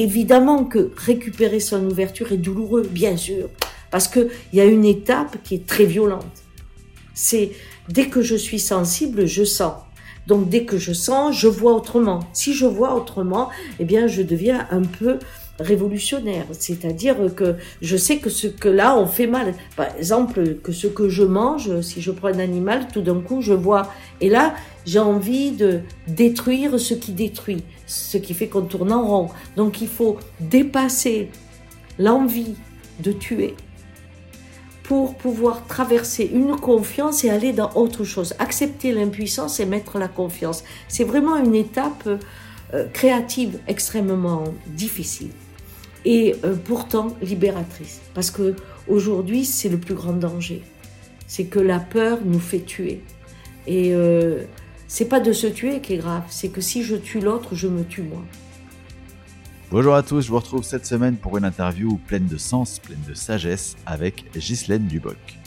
Évidemment que récupérer son ouverture est douloureux, bien sûr, parce qu'il y a une étape qui est très violente. C'est dès que je suis sensible, je sens. Donc dès que je sens, je vois autrement. Si je vois autrement, eh bien je deviens un peu révolutionnaire, c'est-à-dire que je sais que ce que là on fait mal. Par exemple, que ce que je mange, si je prends un animal, tout d'un coup je vois. Et là, j'ai envie de détruire ce qui détruit, ce qui fait qu'on tourne en rond. Donc il faut dépasser l'envie de tuer pour pouvoir traverser une confiance et aller dans autre chose. Accepter l'impuissance et mettre la confiance. C'est vraiment une étape euh, créative extrêmement difficile et euh, pourtant libératrice. Parce que aujourd'hui, c'est le plus grand danger. C'est que la peur nous fait tuer. Et euh, c'est pas de se tuer qui est grave, c'est que si je tue l'autre, je me tue moi. Bonjour à tous, je vous retrouve cette semaine pour une interview pleine de sens, pleine de sagesse avec Ghislaine Duboc.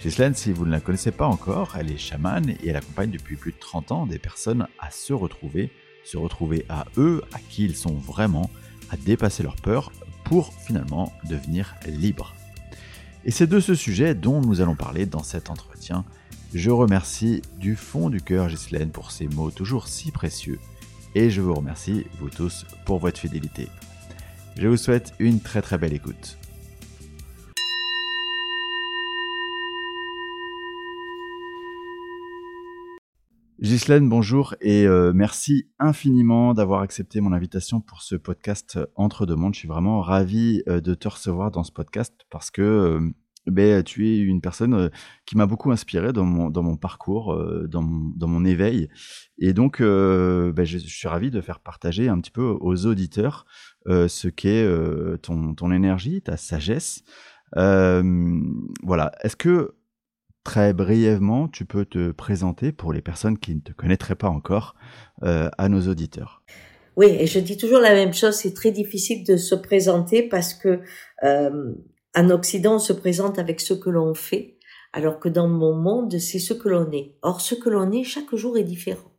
Ghislaine, si vous ne la connaissez pas encore, elle est chamane et elle accompagne depuis plus de 30 ans des personnes à se retrouver, se retrouver à eux, à qui ils sont vraiment, à dépasser leur peur pour finalement devenir libres. Et c'est de ce sujet dont nous allons parler dans cet entretien. Je remercie du fond du cœur Ghislaine pour ces mots toujours si précieux et je vous remercie, vous tous, pour votre fidélité. Je vous souhaite une très très belle écoute. Ghislaine, bonjour et euh, merci infiniment d'avoir accepté mon invitation pour ce podcast Entre deux mondes. Je suis vraiment ravi euh, de te recevoir dans ce podcast parce que euh, ben, tu es une personne qui m'a beaucoup inspiré dans mon, dans mon parcours, dans mon, dans mon éveil. Et donc, ben, je, suis ravi de faire partager un petit peu aux auditeurs ce qu'est ton, ton énergie, ta sagesse. voilà. Est-ce que très brièvement, tu peux te présenter pour les personnes qui ne te connaîtraient pas encore à nos auditeurs oui, et je dis toujours la même chose, c'est très difficile de se présenter parce que en Occident, on se présente avec ce que l'on fait, alors que dans mon monde, c'est ce que l'on est. Or, ce que l'on est, chaque jour est différent.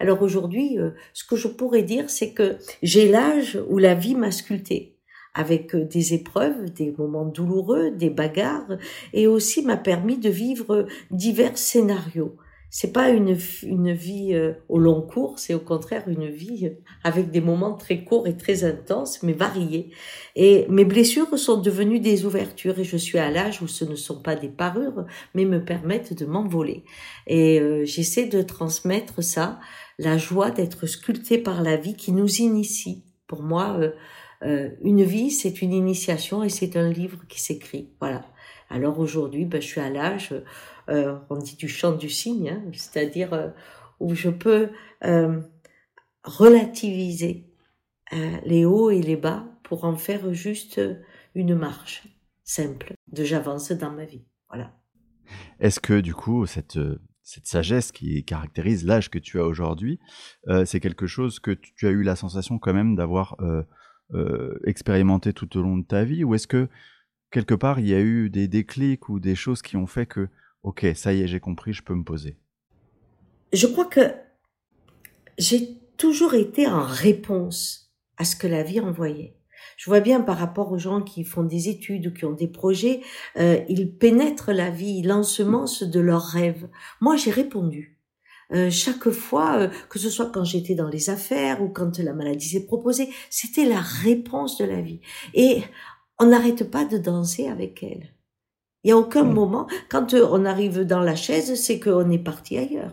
Alors aujourd'hui, euh, ce que je pourrais dire, c'est que j'ai l'âge où la vie m'a sculpté, avec euh, des épreuves, des moments douloureux, des bagarres, et aussi m'a permis de vivre divers scénarios c'est pas une, une vie euh, au long cours, c'est au contraire une vie euh, avec des moments très courts et très intenses, mais variés. Et mes blessures sont devenues des ouvertures et je suis à l'âge où ce ne sont pas des parures, mais me permettent de m'envoler. Et euh, j'essaie de transmettre ça, la joie d'être sculpté par la vie qui nous initie. Pour moi, une vie, c'est une initiation et c'est un livre qui s'écrit. Voilà. Alors aujourd'hui, ben, je suis à l'âge euh, on dit du chant du cygne, hein, c'est-à-dire euh, où je peux euh, relativiser les hauts et les bas pour en faire juste une marche simple de j'avance dans ma vie. Voilà. Est-ce que du coup cette cette sagesse qui caractérise l'âge que tu as aujourd'hui, c'est quelque chose que tu as eu la sensation quand même d'avoir expérimenté tout au long de ta vie, ou est-ce que quelque part il y a eu des déclics ou des choses qui ont fait que Ok, ça y est, j'ai compris, je peux me poser? Je crois que j'ai toujours été en réponse à ce que la vie envoyait. Je vois bien par rapport aux gens qui font des études ou qui ont des projets, euh, ils pénètrent la vie, ils ensemencent de leurs rêves. Moi, j'ai répondu. Euh, chaque fois, euh, que ce soit quand j'étais dans les affaires ou quand la maladie s'est proposée, c'était la réponse de la vie. Et on n'arrête pas de danser avec elle. Il n'y a aucun mm. moment, quand euh, on arrive dans la chaise, c'est qu'on est parti ailleurs.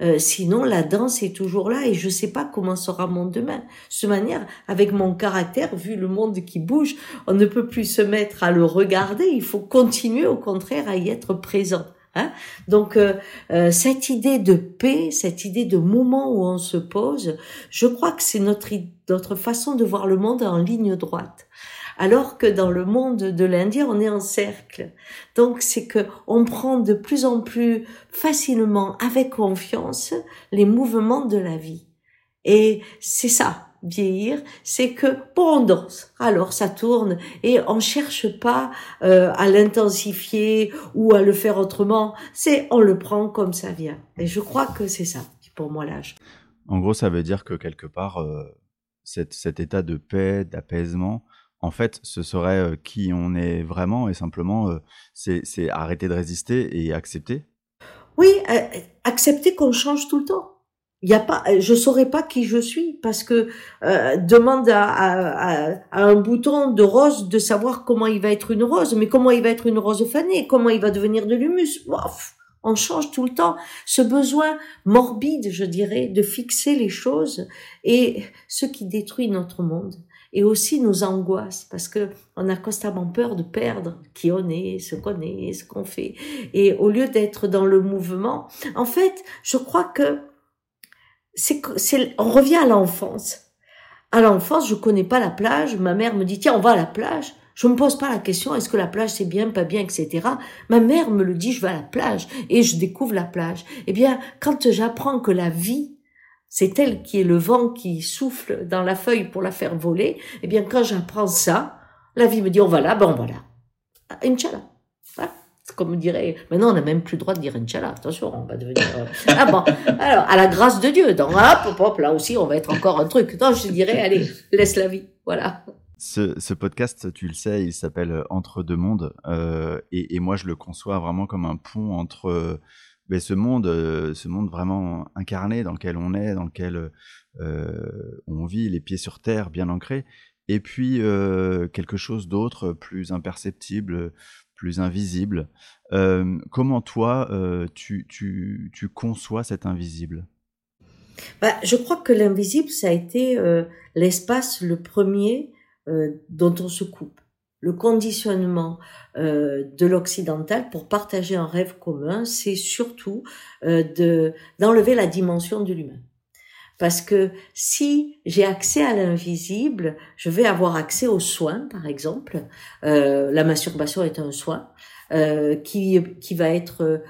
Euh, sinon, la danse est toujours là et je ne sais pas comment sera mon demain. De cette manière, avec mon caractère, vu le monde qui bouge, on ne peut plus se mettre à le regarder. Il faut continuer, au contraire, à y être présent. Hein Donc euh, cette idée de paix, cette idée de moment où on se pose, je crois que c'est notre notre façon de voir le monde en ligne droite alors que dans le monde de l'Indien, on est en cercle. Donc c'est que on prend de plus en plus facilement, avec confiance, les mouvements de la vie. Et c'est ça, vieillir, c'est que bon, on danse, alors ça tourne et on cherche pas euh, à l'intensifier ou à le faire autrement. C'est on le prend comme ça vient. Et je crois que c'est ça pour moi l'âge. En gros, ça veut dire que quelque part, euh, cet état de paix, d'apaisement, en fait, ce serait qui on est vraiment et simplement, c'est arrêter de résister et accepter Oui, accepter qu'on change tout le temps. Il y a pas, je saurais pas qui je suis parce que demande à, un bouton de rose de savoir comment il va être une rose, mais comment il va être une rose fanée, comment il va devenir de l'humus? On change tout le temps. Ce besoin morbide, je dirais, de fixer les choses et ce qui détruit notre monde et aussi nos angoisses parce que on a constamment peur de perdre qui on est, ce qu'on est, ce qu'on fait. Et au lieu d'être dans le mouvement, en fait, je crois que c'est, c'est, on revient à l'enfance. À l'enfance, je connais pas la plage. Ma mère me dit, tiens, on va à la plage. Je me pose pas la question, est-ce que la plage c'est bien, pas bien, etc. Ma mère me le dit, je vais à la plage et je découvre la plage. Eh bien, quand j'apprends que la vie, c'est elle qui est le vent qui souffle dans la feuille pour la faire voler, eh bien, quand j'apprends ça, la vie me dit, on va là, ben on va là. Ah, Inch'Allah. Voilà. Comme dirait, maintenant on n'a même plus le droit de dire Inch'Allah, attention, on va devenir... Euh, ah bon, alors, à la grâce de Dieu, dans hop, hop, là aussi on va être encore un truc. Non, je dirais, allez, laisse la vie, voilà. Ce, podcast, tu le sais, il s'appelle Entre deux mondes. Euh, et, moi, je le conçois vraiment comme un pont entre euh, ben, ce monde, ce monde vraiment incarné dans lequel on est, dans lequel on vit, les pieds sur terre, bien ancrés, et puis quelque chose d'autre, plus imperceptible, invisible. comment toi, tu, tu, conçois cet invisible? Bah, Je crois que l'invisible, ça a été l'espace le premier euh, dont on se coupe. Le conditionnement euh, de l'occidental pour partager un rêve commun, c'est surtout euh, de d'enlever la dimension de l'humain. Parce que si j'ai accès à l'invisible, je vais avoir accès aux soins, par exemple. la masturbation est un soin. qui, qui va être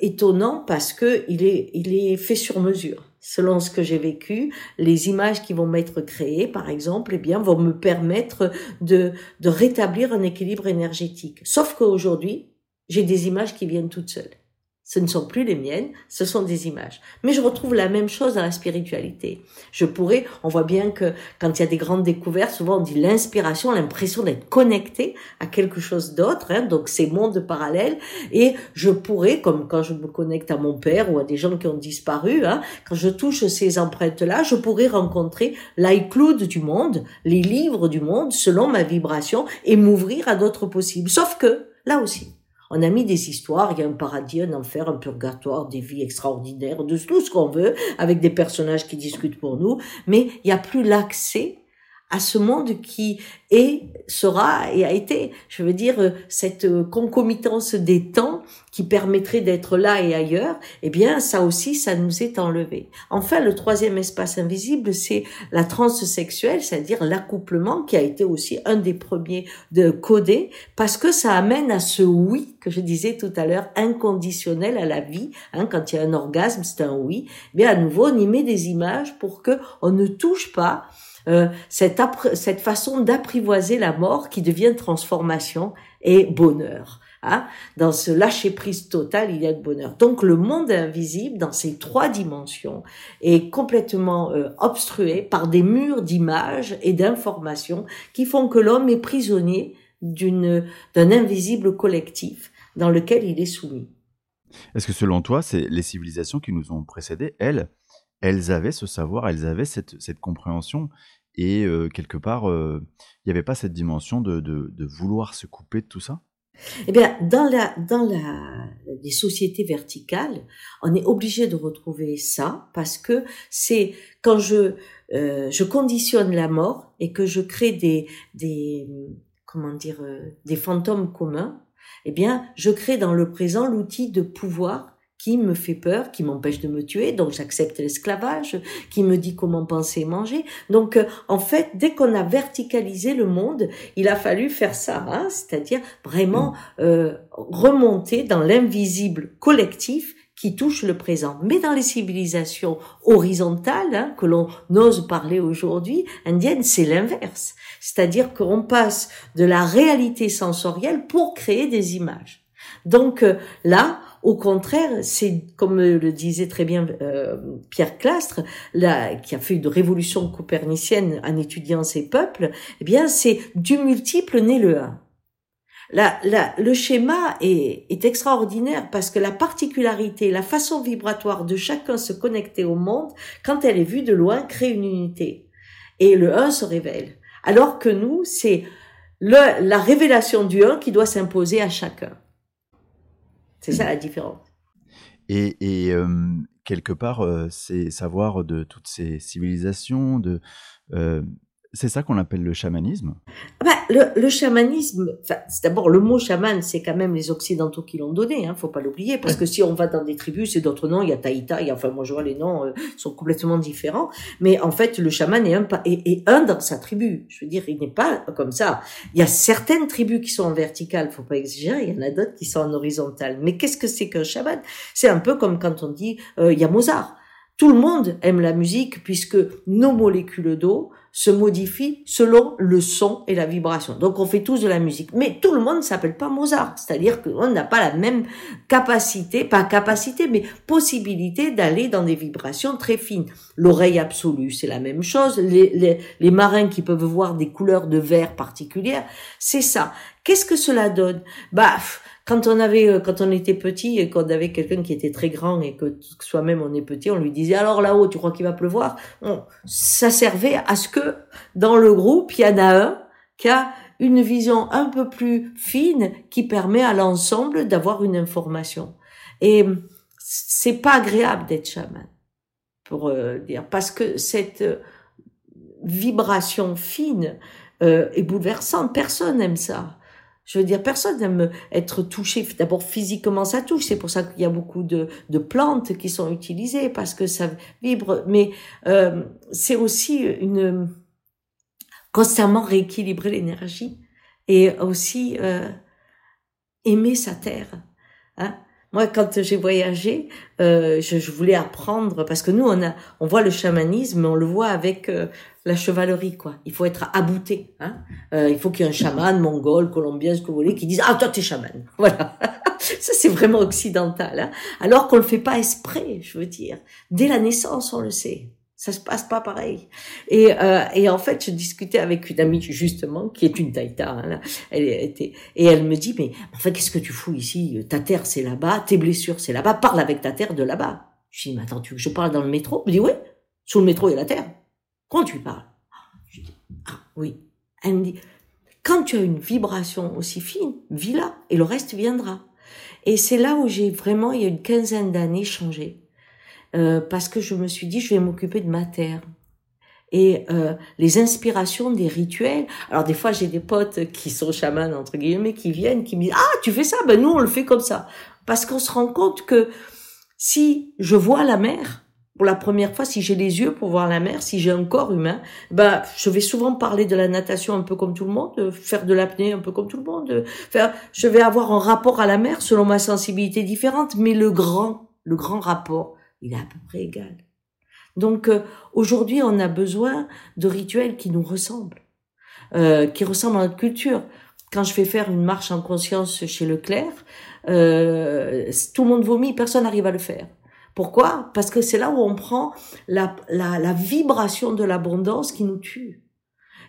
étonnant parce que il est, il est fait sur mesure selon ce que j'ai vécu, les images qui vont m'être créées, par exemple, eh bien, vont me permettre de, de rétablir un équilibre énergétique. Sauf qu'aujourd'hui, j'ai des images qui viennent toutes seules. Ce ne sont plus les miennes, ce sont des images. Mais je retrouve la même chose dans la spiritualité. Je pourrais, on voit bien que quand il y a des grandes découvertes, souvent on dit l'inspiration, l'impression d'être connecté à quelque chose d'autre, hein, donc ces mondes parallèles. Et je pourrais, comme quand je me connecte à mon père ou à des gens qui ont disparu, hein, quand je touche ces empreintes-là, je pourrais rencontrer l'iCloud du monde, les livres du monde, selon ma vibration, et m'ouvrir à d'autres possibles. Sauf que, là aussi, on a mis des histoires, il y a un paradis, un enfer, un purgatoire, des vies extraordinaires, de tout ce qu'on veut, avec des personnages qui discutent pour nous, mais il n'y a plus l'accès à ce monde qui est, sera et a été, je veux dire, euh, cette euh, concomitance des temps qui permettrait d'être là et ailleurs, eh bien, ça aussi, ça nous est enlevé. Enfin, le troisième espace invisible, c'est la transe sexuelle, c'est-à-dire l'accouplement, qui a été aussi un des premiers de coder, parce que ça amène à ce oui que je disais tout à l'heure, inconditionnel à la vie. Hein, quand il y a un orgasme, c'est un oui. Eh bien, à nouveau, on y met des images pour que on ne touche pas euh, cette, façon d'apprivoiser la mort qui devient transformation et bonheur. Hein. Dans ce lâcher prise total, il y a de bonheur. Donc le monde invisible, dans ces trois dimensions, est complètement euh, obstrué par des murs d'images et d'informations qui font que l'homme est prisonnier d'un invisible collectif dans lequel il est soumis. Est-ce que selon toi, c'est les civilisations qui nous ont précédés, elles, elles avaient ce savoir, elles avaient cette, compréhension, et quelque part, il n'y avait pas cette dimension de, vouloir se couper de tout ça? Eh bien, dans la dans la les sociétés verticales, on est obligé de retrouver ça parce que c'est quand je je conditionne la mort et que je crée des des comment dire des fantômes communs, eh bien, je crée dans le présent l'outil de pouvoir qui me fait peur, qui m'empêche de me tuer, donc j'accepte l'esclavage, qui me dit comment penser et manger. Donc euh, en fait, dès qu'on a verticalisé le monde, il a fallu faire ça, hein, c'est-à-dire vraiment mm. euh, remonter dans l'invisible collectif qui touche le présent. Mais dans les civilisations horizontales, hein, que l'on ose parler aujourd'hui, indiennes, c'est l'inverse. C'est-à-dire qu'on passe de la réalité sensorielle pour créer des images. Donc euh, là, au contraire, c'est comme le disait très bien euh, Pierre Clastre, là, qui a fait une révolution copernicienne en étudiant ces peuples. Eh bien, c'est du multiple né le un. La, le schéma est, est, extraordinaire parce que la particularité, la façon vibratoire de chacun se connecter au monde, quand elle est vue de loin, crée une unité. Et le 1 se révèle. Alors que nous, c'est la révélation du 1 qui doit s'imposer à chacun. C'est ça la différence. Et, et euh, quelque part, euh, c'est savoir de toutes ces civilisations, de euh, c'est ça qu'on appelle le chamanisme? Bah, le, le, chamanisme, c'est d'abord le mot chaman, c'est quand même les Occidentaux qui l'ont donné, hein, faut pas l'oublier, parce que si on va dans des tribus, c'est d'autres noms, il y a Taïta, il y a, enfin moi je vois les noms euh, sont complètement différents, mais en fait le chaman est un, est, est, un dans sa tribu, je veux dire, il n'est pas comme ça. Il y a certaines tribus qui sont en verticale, faut pas exagérer, il y en a d'autres qui sont en horizontale. Mais qu'est-ce que c'est qu'un chaman? C'est un peu comme quand on dit, euh, il y a Mozart. Tout le monde aime la musique puisque nos molécules d'eau se modifient selon le son et la vibration. Donc on fait tous de la musique. Mais tout le monde ne s'appelle pas Mozart. C'est-à-dire qu'on n'a pas la même capacité, pas capacité, mais possibilité d'aller dans des vibrations très fines. L'oreille absolue, c'est la même chose. Les marins qui peuvent voir des couleurs de verre particulières, c'est ça. Qu'est-ce que cela donne? Bah, quand on avait, euh, quand on était petit et qu'on avait quelqu'un qui était très grand et que soi-même on est petit, on lui disait alors là-haut, tu crois qu'il va pleuvoir? Ça servait à ce que dans le groupe, il y en a un qui a une vision un peu plus fine qui permet à l'ensemble d'avoir une information. Et c'est pas agréable d'être chaman, pour euh, dire, parce que cette euh, vibration fine est bouleversante. Personne n'aime ça. Je veux dire, personne n'aime être touché. D'abord, physiquement, ça touche. C'est pour ça qu'il y a beaucoup de, de, plantes qui sont utilisées parce que ça vibre. Mais euh, c'est aussi une constamment rééquilibrer l'énergie et aussi euh, aimer sa terre. Hein moi, quand j'ai voyagé, euh, je, je, voulais apprendre parce que nous, on a, on voit le chamanisme, on le voit avec euh, la chevalerie, quoi. Il faut être abouté. Hein euh, il faut qu'il y ait un chaman mongol, colombien, ce que vous voulez, qui dise ah toi t'es chaman. Voilà. Ça c'est vraiment occidental. Hein Alors qu'on le fait pas esprit, je veux dire. Dès la naissance, on le sait. Ça se passe pas pareil. Et, euh, et en fait, je discutais avec une amie justement qui est une taïta. Hein, elle était et elle me dit mais en fait qu'est-ce que tu fous ici? Ta terre c'est là-bas, tes blessures c'est là-bas. Parle avec ta terre de là-bas. Je dis mais attends tu veux que je parle dans le métro? Elle me dit oui. Sous le métro il y a la terre. Quand tu parles? Je dis ah oui. Elle me dit quand tu as une vibration aussi fine, vis là et le reste viendra. Et c'est là où j'ai vraiment il y a une quinzaine d'années changé euh, parce que je me suis dit, je vais m'occuper de ma terre. Et euh, les inspirations des rituels. Alors des fois, j'ai des potes qui sont chamans entre guillemets, qui viennent, qui me disent ah tu fais ça, ben nous on le fait comme ça, parce qu'on se rend compte que si je vois la mer pour la première fois, si j'ai les yeux pour voir la mer, si j'ai un corps humain, ben je vais souvent parler de la natation un peu comme tout le monde, faire de l'apnée un peu comme tout le monde, faire, je vais avoir un rapport à la mer selon ma sensibilité différente, mais le grand, le grand rapport, il est à peu près égal. Donc euh, aujourd'hui, on a besoin de rituels qui nous ressemblent, euh, qui ressemblent à notre culture. Quand je fais faire une marche en conscience chez Leclerc, euh, tout le monde vomit, personne n'arrive à le faire. Pourquoi? Parce que c'est là où on prend la, la, la vibration de l'abondance qui nous tue.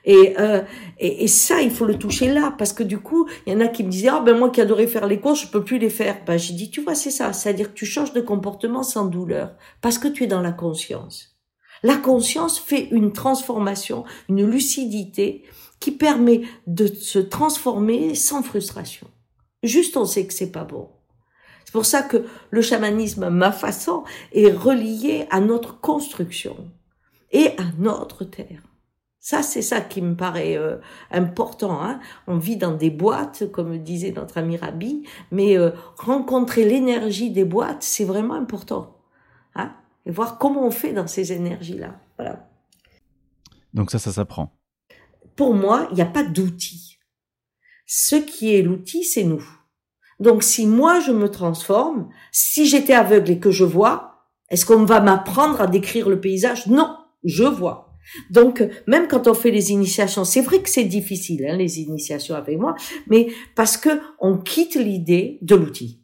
Et, euh, et, et, ça, il faut le toucher là, parce que du coup, il y en a qui me disaient, ah ben moi qui adorais faire les courses, je peux plus les faire. Ben j'ai dit, tu vois, c'est ça, c'est-à-dire que tu changes de comportement sans douleur, parce que tu es dans la conscience. La conscience fait une transformation, une lucidité qui permet de se transformer sans frustration. Juste, on sait que c'est pas bon. C'est pour ça que le chamanisme, ma façon, est relié à notre construction et à notre terre. Ça, c'est ça qui me paraît euh, important. Hein. On vit dans des boîtes, comme disait notre ami Rabi, mais euh, rencontrer l'énergie des boîtes, c'est vraiment important. Hein. Et voir comment on fait dans ces énergies-là. Voilà. Donc ça, ça s'apprend. Pour moi, il n'y a pas d'outil. Ce qui est l'outil, c'est nous. Donc si moi je me transforme, si j'étais aveugle et que je vois, est-ce qu'on va m'apprendre à décrire le paysage? Non, je vois. Donc, même quand on fait les initiations, c'est vrai que c'est difficile, hein, les initiations avec moi, mais parce que on quitte l'idée de l'outil.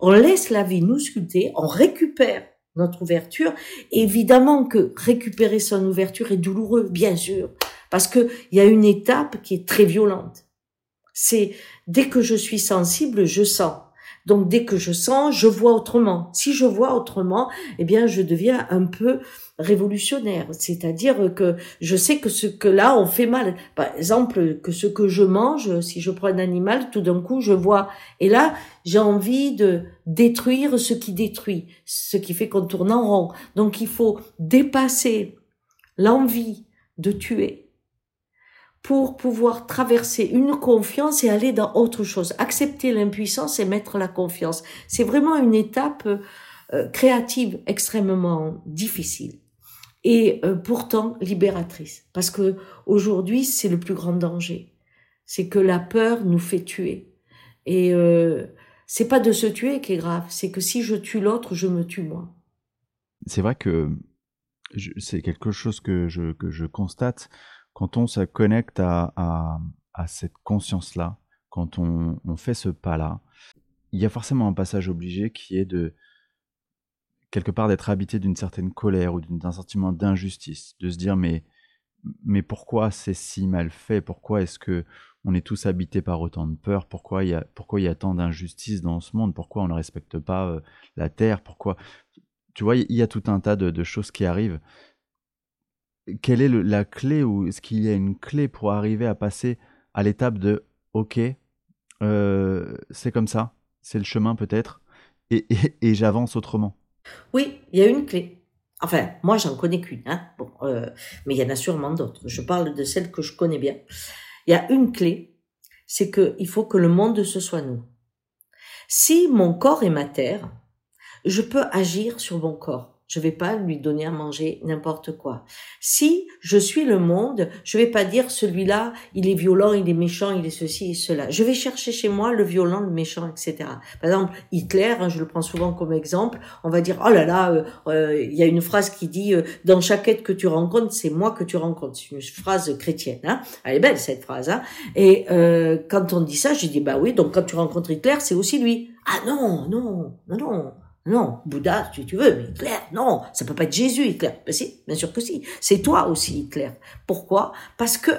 on laisse la vie nous sculpter, on récupère notre ouverture. Évidemment que récupérer son ouverture est douloureux, bien sûr, parce que il y a une étape qui est très violente. C'est dès que je suis sensible, je sens. Donc dès que je sens, je vois autrement. Si je vois autrement, eh bien je deviens un peu révolutionnaire, c'est-à-dire que je sais que ce que là on fait mal. Par exemple, que ce que je mange, si je prends un animal, tout d'un coup je vois et là j'ai envie de détruire ce qui détruit, ce qui fait qu'on tourne en rond. Donc il faut dépasser l'envie de tuer pour pouvoir traverser une confiance et aller dans autre chose. Accepter l'impuissance et mettre la confiance. C'est vraiment une étape euh, créative extrêmement difficile et euh, pourtant libératrice. Parce que aujourd'hui, c'est le plus grand danger. C'est que la peur nous fait tuer. Et euh, c'est pas de se tuer qui est grave, c'est que si je tue l'autre, je me tue moi. C'est vrai que c'est quelque chose que je, que je constate quand on se connecte à, cette conscience-là, quand on, fait ce pas-là, il y a forcément un passage obligé qui est de quelque part d'être habité d'une certaine colère ou d'un sentiment d'injustice, de se dire mais mais pourquoi c'est si mal fait? Pourquoi est-ce que on est tous habités par autant de peur? Pourquoi il y a pourquoi il y a tant d'injustice dans ce monde? Pourquoi on ne respecte pas euh, la terre? Pourquoi? Tu vois il y a tout un tas de choses qui arrivent quelle est la clé ou est-ce qu'il y a une clé pour arriver à passer à l'étape de OK, euh, c'est comme ça, c'est le chemin peut-être, et, j'avance autrement? Oui, il y a une clé. Enfin, moi, j'en connais qu'une, hein. bon, euh, mais il y en a sûrement d'autres. Je parle de celle que je connais bien. Il y a une clé, c'est qu'il faut que le monde se soit nous. Si mon corps est ma terre, je peux agir sur mon corps. Je vais pas lui donner à manger n'importe quoi. Si je suis le monde, je vais pas dire celui-là, il est violent, il est méchant, il est ceci et cela. Je vais chercher chez moi le violent, le méchant, etc. Par exemple, Hitler, hein, je le prends souvent comme exemple, on va dire, oh là là, euh, euh, il y a une phrase qui dit, euh, dans chaque être que tu rencontres, c'est moi que tu rencontres. C'est une phrase chrétienne. Hein. Elle est belle cette phrase. Hein. Et quand on dit ça, j'ai dit, bah oui, donc quand tu rencontres Hitler, c'est aussi lui. Ah non, non, non, non. Non, Bouddha, si tu veux, mais Hitler, non, ça peut pas être Jésus, Hitler. Ben si, bien sûr que si. C'est toi aussi, Hitler. Pourquoi? Parce que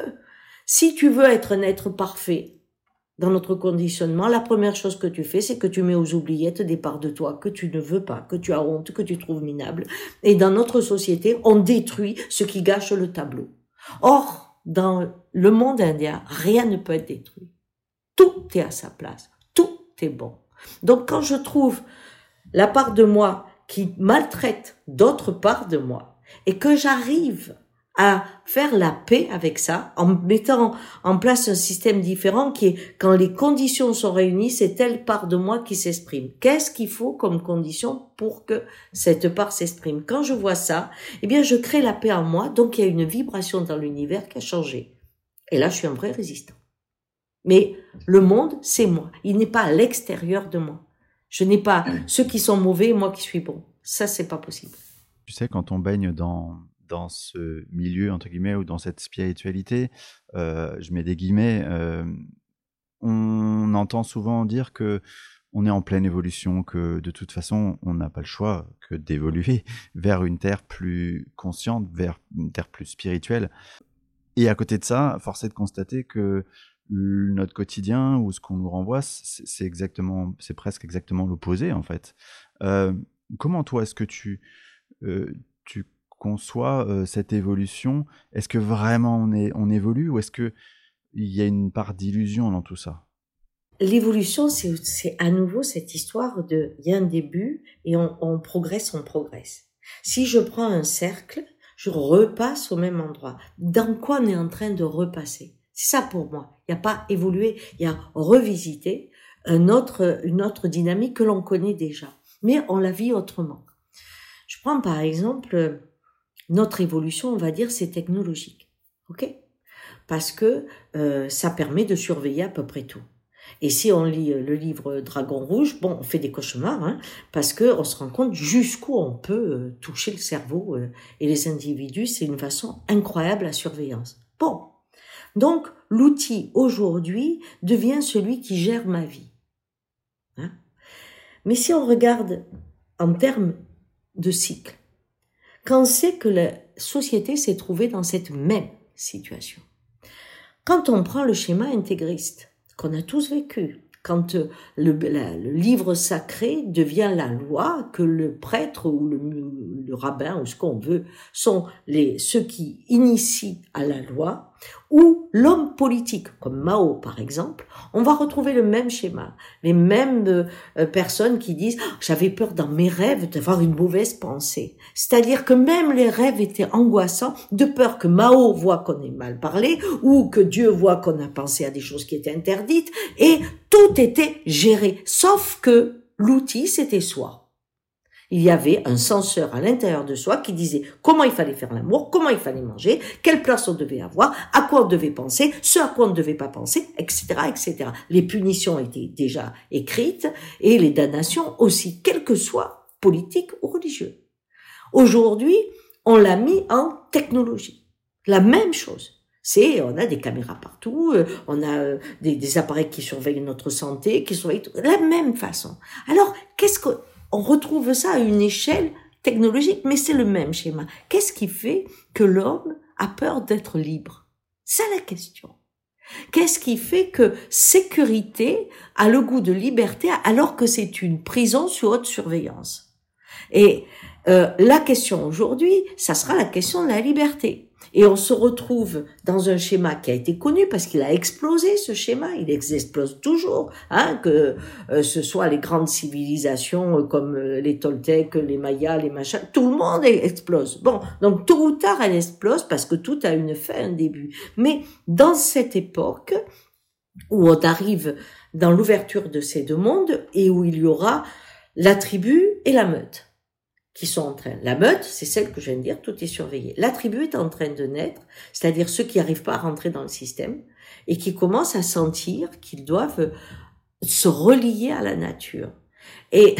si tu veux être un être parfait dans notre conditionnement, la première chose que tu fais, c'est que tu mets aux oubliettes des parts de toi que tu ne veux pas, que tu as honte, que tu trouves minable. Et dans notre société, on détruit ce qui gâche le tableau. Or, dans le monde indien, rien ne peut être détruit. Tout est à sa place. Tout est bon. Donc quand je trouve la part de moi qui maltraite d'autres parts de moi et que j'arrive à faire la paix avec ça en mettant en place un système différent qui est quand les conditions sont réunies, c'est telle part de moi qui s'exprime. Qu'est-ce qu'il faut comme condition pour que cette part s'exprime? Quand je vois ça, eh bien je crée la paix en moi, donc il y a une vibration dans l'univers qui a changé. Et là, je suis un vrai résistant. Mais le monde, c'est moi. Il n'est pas à l'extérieur de moi. Je n'ai pas ceux qui sont mauvais moi qui suis bon. Ça, c'est pas possible. Tu sais, quand on baigne dans, dans ce milieu, entre guillemets, ou dans cette spiritualité, euh, je mets des guillemets, euh, on entend souvent dire que on est en pleine évolution, que de toute façon, on n'a pas le choix que d'évoluer vers une terre plus consciente, vers une terre plus spirituelle. Et à côté de ça, force est de constater que notre quotidien ou ce qu'on nous renvoie, c'est exactement, c'est presque exactement l'opposé en fait. Euh, comment toi est-ce que tu, euh, tu conçois euh, cette évolution? Est-ce que vraiment on, évolue ou est-ce que il y a une part d'illusion dans tout ça? L'évolution, c'est à nouveau cette histoire de il y a un début et on progresse, on progresse. Si je prends un cercle, je repasse au même endroit. Dans quoi on est en train de repasser? C'est ça pour moi. Il n'y a pas évolué, il y a revisité autre, une autre dynamique que l'on connaît déjà. Mais on la vit autrement. Je prends par exemple notre évolution, on va dire, c'est technologique. OK? Parce que euh, ça permet de surveiller à peu près tout. Et si on lit le livre Dragon Rouge, bon, on fait des cauchemars, hein, parce que on se rend compte jusqu'où on peut euh, toucher le cerveau euh, et les individus. C'est une façon incroyable la surveillance. Bon, donc, l'outil aujourd'hui devient celui qui gère ma vie. Hein? Mais si on regarde en termes de cycle, quand sait que la société s'est trouvée dans cette même situation, quand on prend le schéma intégriste qu'on a tous vécu, quand le, le, livre sacré devient la loi, que le prêtre ou le, le rabbin ou ce qu'on veut sont les, ceux qui initient à la loi, ou l'homme politique, comme Mao par exemple, on va retrouver le même schéma, les mêmes euh, euh, personnes qui disent oh, j'avais peur dans mes rêves d'avoir une mauvaise pensée. C'est-à-dire que même les rêves étaient angoissants de peur que Mao voit qu'on ait mal parlé ou que Dieu voit qu'on a pensé à des choses qui étaient interdites et tout était géré, sauf que l'outil c'était soi il y avait un censeur à l'intérieur de soi qui disait comment il fallait faire l'amour, comment il fallait manger, quelle place on devait avoir, à quoi on devait penser, ce à quoi on ne devait pas penser, etc., etc. Les punitions étaient déjà écrites et les damnations aussi, quel que soit politique ou religieux. Aujourd'hui, on l'a mis en technologie. La même chose. C'est, on a des caméras partout, euh, on a euh, des, des appareils qui surveillent notre santé, qui surveillent tout, la même façon. Alors, qu'est-ce que, on retrouve ça à une échelle technologique, mais c'est le même schéma. Qu'est-ce qui fait que l'homme a peur d'être libre? C'est la question. Qu'est-ce qui fait que sécurité a le goût de liberté alors que c'est une prison sous haute surveillance? Et euh, la question aujourd'hui, ça sera la question de la liberté. Et on se retrouve dans un schéma qui a été connu parce qu'il a explosé ce schéma, il explose toujours, hein, que euh, ce soit les grandes civilisations euh, comme euh, les Toltecs, les Mayas, les machins, tout le monde explose. Bon, donc tôt ou tard elle explose parce que tout a une fin, un début. Mais dans cette époque où on arrive dans l'ouverture de ces deux mondes et où il y aura la tribu et la meute qui sont en train. La meute, c'est celle que je viens de dire, tout est surveillé. La tribu est en train de naître, c'est-à-dire ceux qui n'arrivent pas à rentrer dans le système et qui commencent à sentir qu'ils doivent se relier à la nature. Et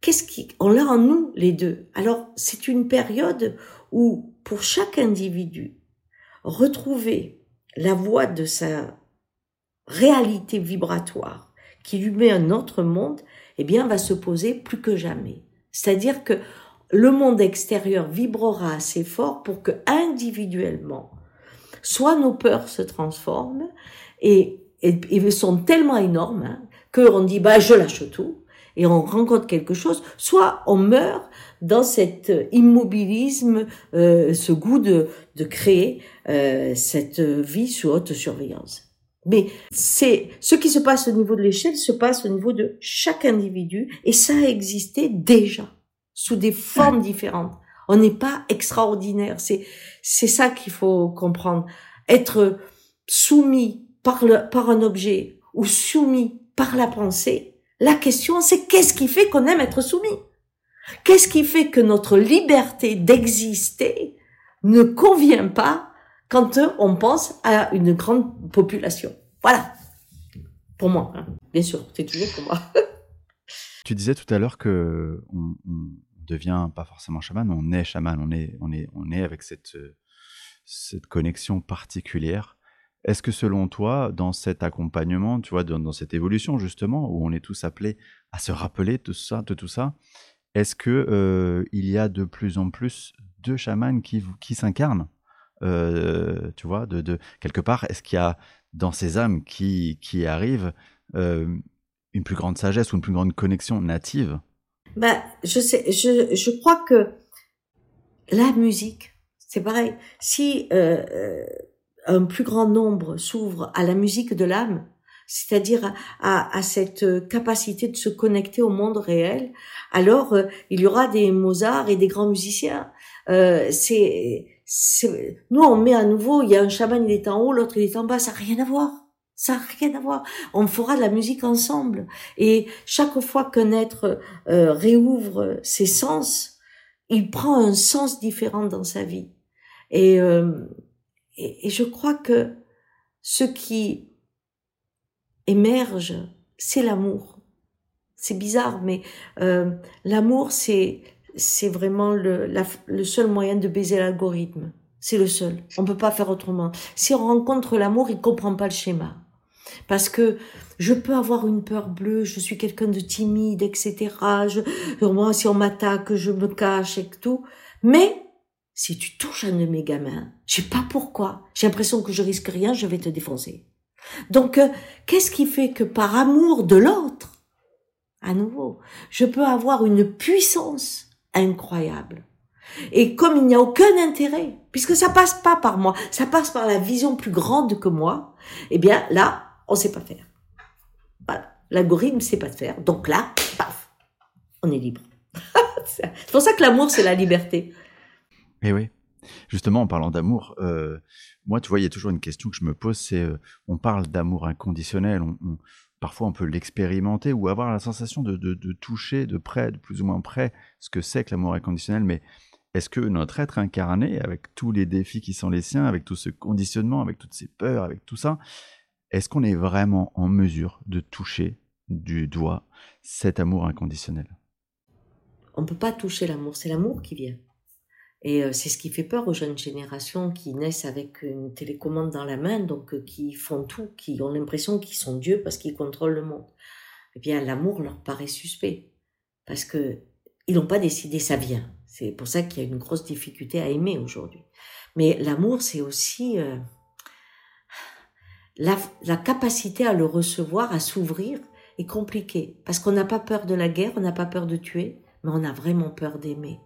qu'est-ce qui, on l'a en nous les deux. Alors c'est une période où pour chaque individu retrouver la voie de sa réalité vibratoire qui lui met un autre monde, eh bien va se poser plus que jamais. C'est-à-dire que le monde extérieur vibrera assez fort pour que individuellement, soit nos peurs se transforment et, et, sont tellement énormes hein, qu'on dit bah je lâche tout et on rencontre quelque chose, soit on meurt dans cet immobilisme, euh, ce goût de, de créer euh, cette vie sous haute surveillance. Mais c'est ce qui se passe au niveau de l'échelle se passe au niveau de chaque individu et ça a existé déjà sous des formes différentes. On n'est pas extraordinaire. C'est c'est ça qu'il faut comprendre. Être soumis par le par un objet ou soumis par la pensée. La question c'est qu'est-ce qui fait qu'on aime être soumis? Qu'est-ce qui fait que notre liberté d'exister ne convient pas quand on pense à une grande population. Voilà. Pour moi, hein. bien sûr, c'est toujours pour moi. tu disais tout à l'heure que on, devient pas forcément chaman, on est chaman, on est, on est, on est avec cette, cette connexion particulière. Est-ce que selon toi, dans cet accompagnement, tu vois, dans, cette évolution justement, où on est tous appelés à se rappeler de, ça, de tout ça, est-ce que euh, il y a de plus en plus de chamans qui, qui s'incarnent? Euh, tu vois, de, quelque part, est-ce qu'il y a dans ces âmes qui, arrivent euh, une plus grande sagesse ou une plus grande connexion native? Ben, je sais, je, crois que la musique, c'est pareil. Si euh, un plus grand nombre s'ouvre à la musique de l'âme, c'est-à-dire à, cette capacité de se connecter au monde réel, alors il y aura des Mozart et des grands musiciens. Euh, c'est nous, on met à nouveau, il y a un chaman, il est en haut, l'autre, il est en bas, ça n'a rien à voir. Ça n'a rien à voir. On fera de la musique ensemble. Et chaque fois qu'un être euh, réouvre ses sens, il prend un sens différent dans sa vie. Et, euh, et, je crois que ce qui émerge, c'est l'amour. C'est bizarre, mais l'amour, c'est c'est vraiment le, le seul moyen de baiser l'algorithme. C'est le seul. On peut pas faire autrement. Si on rencontre l'amour, il comprend pas le schéma. Parce que je peux avoir une peur bleue, je suis quelqu'un de timide, etc. Je, moi, si on m'attaque, je me cache et tout. Mais si tu touches un de mes gamins, je sais pas pourquoi, j'ai l'impression que je risque rien, je vais te défoncer. Donc, euh, qu'est-ce qui fait que par amour de l'autre, à nouveau, je peux avoir une puissance incroyable. Et comme il n'y a aucun intérêt, puisque ça passe pas par moi, ça passe par la vision plus grande que moi, eh bien là, on sait pas faire. Voilà. L'algorithme sait pas faire. Donc là, paf, on est libre. c'est pour ça que l'amour, c'est la liberté. Eh oui. Justement, en parlant d'amour, euh, moi, tu vois, il y a toujours une question que je me pose, c'est, euh, on parle d'amour inconditionnel, on, parfois on peut l'expérimenter ou avoir la sensation de, toucher de près, de plus ou moins près, ce que c'est que l'amour inconditionnel, mais est-ce que notre être incarné, avec tous les défis qui sont les siens, avec tout ce conditionnement, avec toutes ces peurs, avec tout ça, est-ce qu'on est vraiment en mesure de toucher du doigt cet amour inconditionnel? On ne peut pas toucher l'amour, c'est l'amour qui vient. Et euh, c'est ce qui fait peur aux jeunes générations qui naissent avec une télécommande dans la main, donc euh, qui font tout, qui ont l'impression qu'ils sont Dieu parce qu'ils contrôlent le monde. Eh bien, l'amour leur paraît suspect parce que ils n'ont pas décidé, ça vient. C'est pour ça qu'il y a une grosse difficulté à aimer aujourd'hui. Mais l'amour, c'est aussi euh, la, la capacité à le recevoir, à s'ouvrir, est compliquée parce qu'on n'a pas peur de la guerre, on n'a pas peur de tuer, mais on a vraiment peur d'aimer.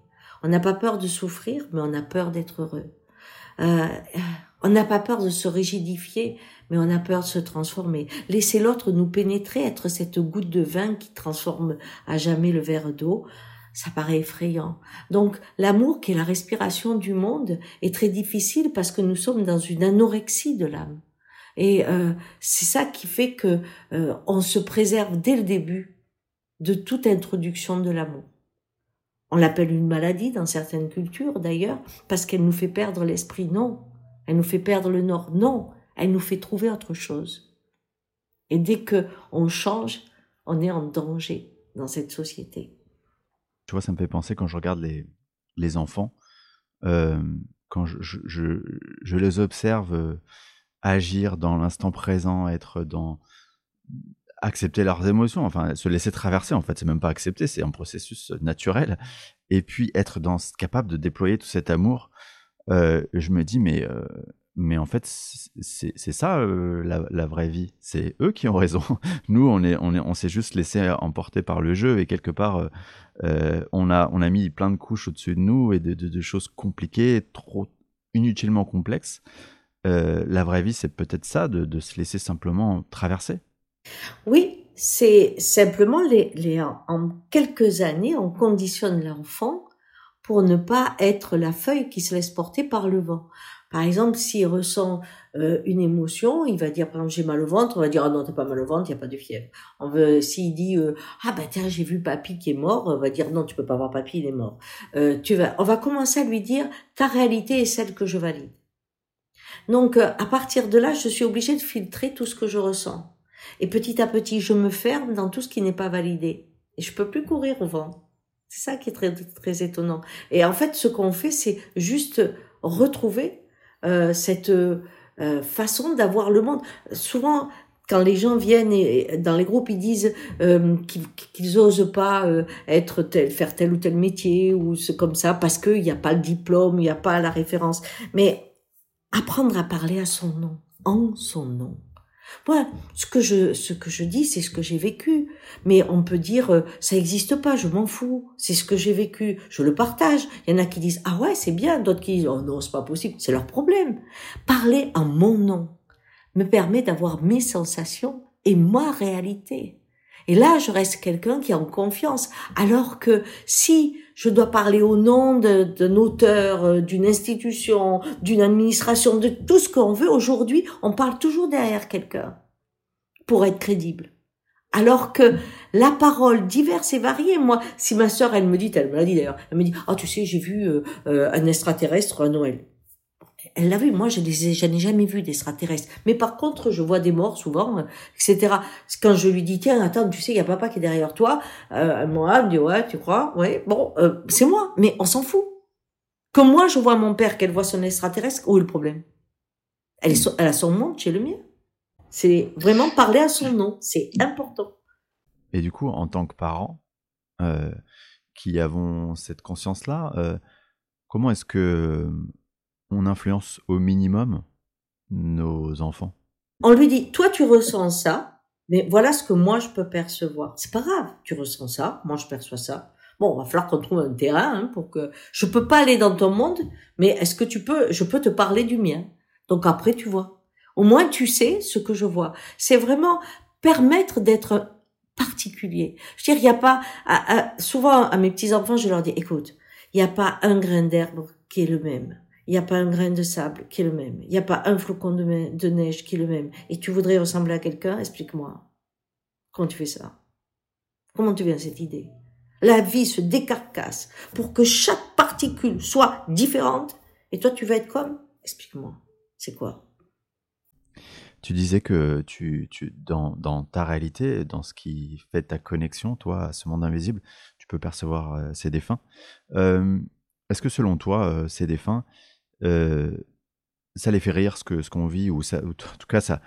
On n'a pas peur de souffrir, mais on a peur d'être heureux. Euh, on n'a pas peur de se rigidifier, mais on a peur de se transformer. Laisser l'autre nous pénétrer, être cette goutte de vin qui transforme à jamais le verre d'eau, ça paraît effrayant. Donc l'amour, qui est la respiration du monde, est très difficile parce que nous sommes dans une anorexie de l'âme. Et euh, c'est ça qui fait que euh, on se préserve dès le début de toute introduction de l'amour. On l'appelle une maladie dans certaines cultures d'ailleurs, parce qu'elle nous fait perdre l'esprit. Non. Elle nous fait perdre le nord. Non. Elle nous fait trouver autre chose. Et dès que on change, on est en danger dans cette société. Tu vois, ça me fait penser quand je regarde les, les enfants, euh, quand je, je, les observe euh, agir dans l'instant présent, être dans accepter leurs émotions, enfin se laisser traverser en fait, c'est même pas accepter, c'est un processus naturel. Et puis être dans, capable de déployer tout cet amour, euh, je me dis mais euh, mais en fait c'est ça euh, la, vraie vie, c'est eux qui ont raison. Nous on est on est on s'est juste laissé emporter par le jeu et quelque part on a on a mis plein de couches au-dessus de nous et de, choses compliquées, trop inutilement complexes. la vraie vie, c'est peut-être ça, de, se laisser simplement traverser. Oui, c'est simplement les, les, en quelques années, on conditionne l'enfant pour ne pas être la feuille qui se laisse porter par le vent. Par exemple, s'il ressent euh, une émotion, il va dire par exemple j'ai mal au ventre, on va dire ah non t'as pas mal au ventre, il y a pas de fièvre. On veut s'il dit euh, ah bah tiens j'ai vu papy qui est mort, on va dire non tu peux pas voir papy il est mort. Euh, on va commencer à lui dire ta réalité est celle que je valide. Donc à partir de là, je suis obligée de filtrer tout ce que je ressens. Et petit à petit, je me ferme dans tout ce qui n'est pas validé. Et je peux plus courir au vent. C'est ça qui est très, très étonnant. Et en fait, ce qu'on fait, c'est juste retrouver euh, cette euh, façon d'avoir le monde. Souvent, quand les gens viennent et, dans les groupes, ils disent euh, qu'ils osent pas euh, être tel, faire tel ou tel métier ou c'est comme ça parce qu'il n'y a pas le diplôme, il n'y a pas la référence. Mais apprendre à parler à son nom, en son nom. Moi, ce que je, ce que je dis, c'est ce que j'ai vécu. Mais on peut dire, euh, ça n'existe pas, je m'en fous. C'est ce que j'ai vécu. Je le partage. Il y en a qui disent, ah ouais, c'est bien. D'autres qui disent, oh non, c'est pas possible. C'est leur problème. Parler en mon nom me permet d'avoir mes sensations et ma réalité. Et là, je reste quelqu'un qui est en confiance. Alors que si je dois parler au nom d'un auteur, euh, d'une institution, d'une administration, de tout ce qu'on veut, aujourd'hui, on parle toujours derrière quelqu'un pour être crédible. Alors que la parole diverse et variée, moi, si ma sœur, elle me dit, elle me l'a dit d'ailleurs, elle me dit, ah, tu sais, j'ai vu euh, euh, un extraterrestre à Noël elle l'a vu. Moi, je n'ai jamais vu d'extraterrestres. Mais par contre, je vois des morts souvent, etc. Quand je lui dis, tiens, attends, tu sais, il y a papa qui est derrière toi. Euh, moi, elle me dit, ouais, tu crois? Ouais, bon, euh, c'est moi. Mais on s'en fout. Comme moi, je vois mon père, qu'elle voit son extraterrestre, où est le problème? Elle, a son monde chez le mien. C'est vraiment parler à son nom. C'est important. Et du coup, en tant que parent, euh, qui avons cette conscience-là, comment est-ce que on influence au minimum nos enfants On lui dit, toi tu ressens ça, mais voilà ce que moi je peux percevoir. C'est pas grave, tu ressens ça, moi je perçois ça. Bon, il va falloir qu'on trouve un terrain hein, pour que je peux pas aller dans ton monde, mais est-ce que tu peux, je peux te parler du mien? Donc après tu vois. Au moins tu sais ce que je vois. C'est vraiment permettre d'être particulier. Je veux dire, il n'y a pas, souvent à mes petits enfants, je leur dis, écoute, il n'y a pas un grain d'herbe qui est le même. Il n'y a pas un grain de sable qui est le même. Il n'y a pas un flocon de, neige qui est le même. Et tu voudrais ressembler à quelqu'un? Explique-moi. Comment tu fais ça? Comment tu viens à cette idée? La vie se décarcasse pour que chaque particule soit différente. Et toi, tu vas être comme? Explique-moi. C'est quoi? Tu disais que tu, tu dans, dans, ta réalité, dans ce qui fait ta connexion, toi, à ce monde invisible, tu peux percevoir euh, ces défunts. Euh, Est-ce que selon toi, euh, ces défunts, ça les fait rire ce que ce qu'on vit ou, ça, en tout cas, ça,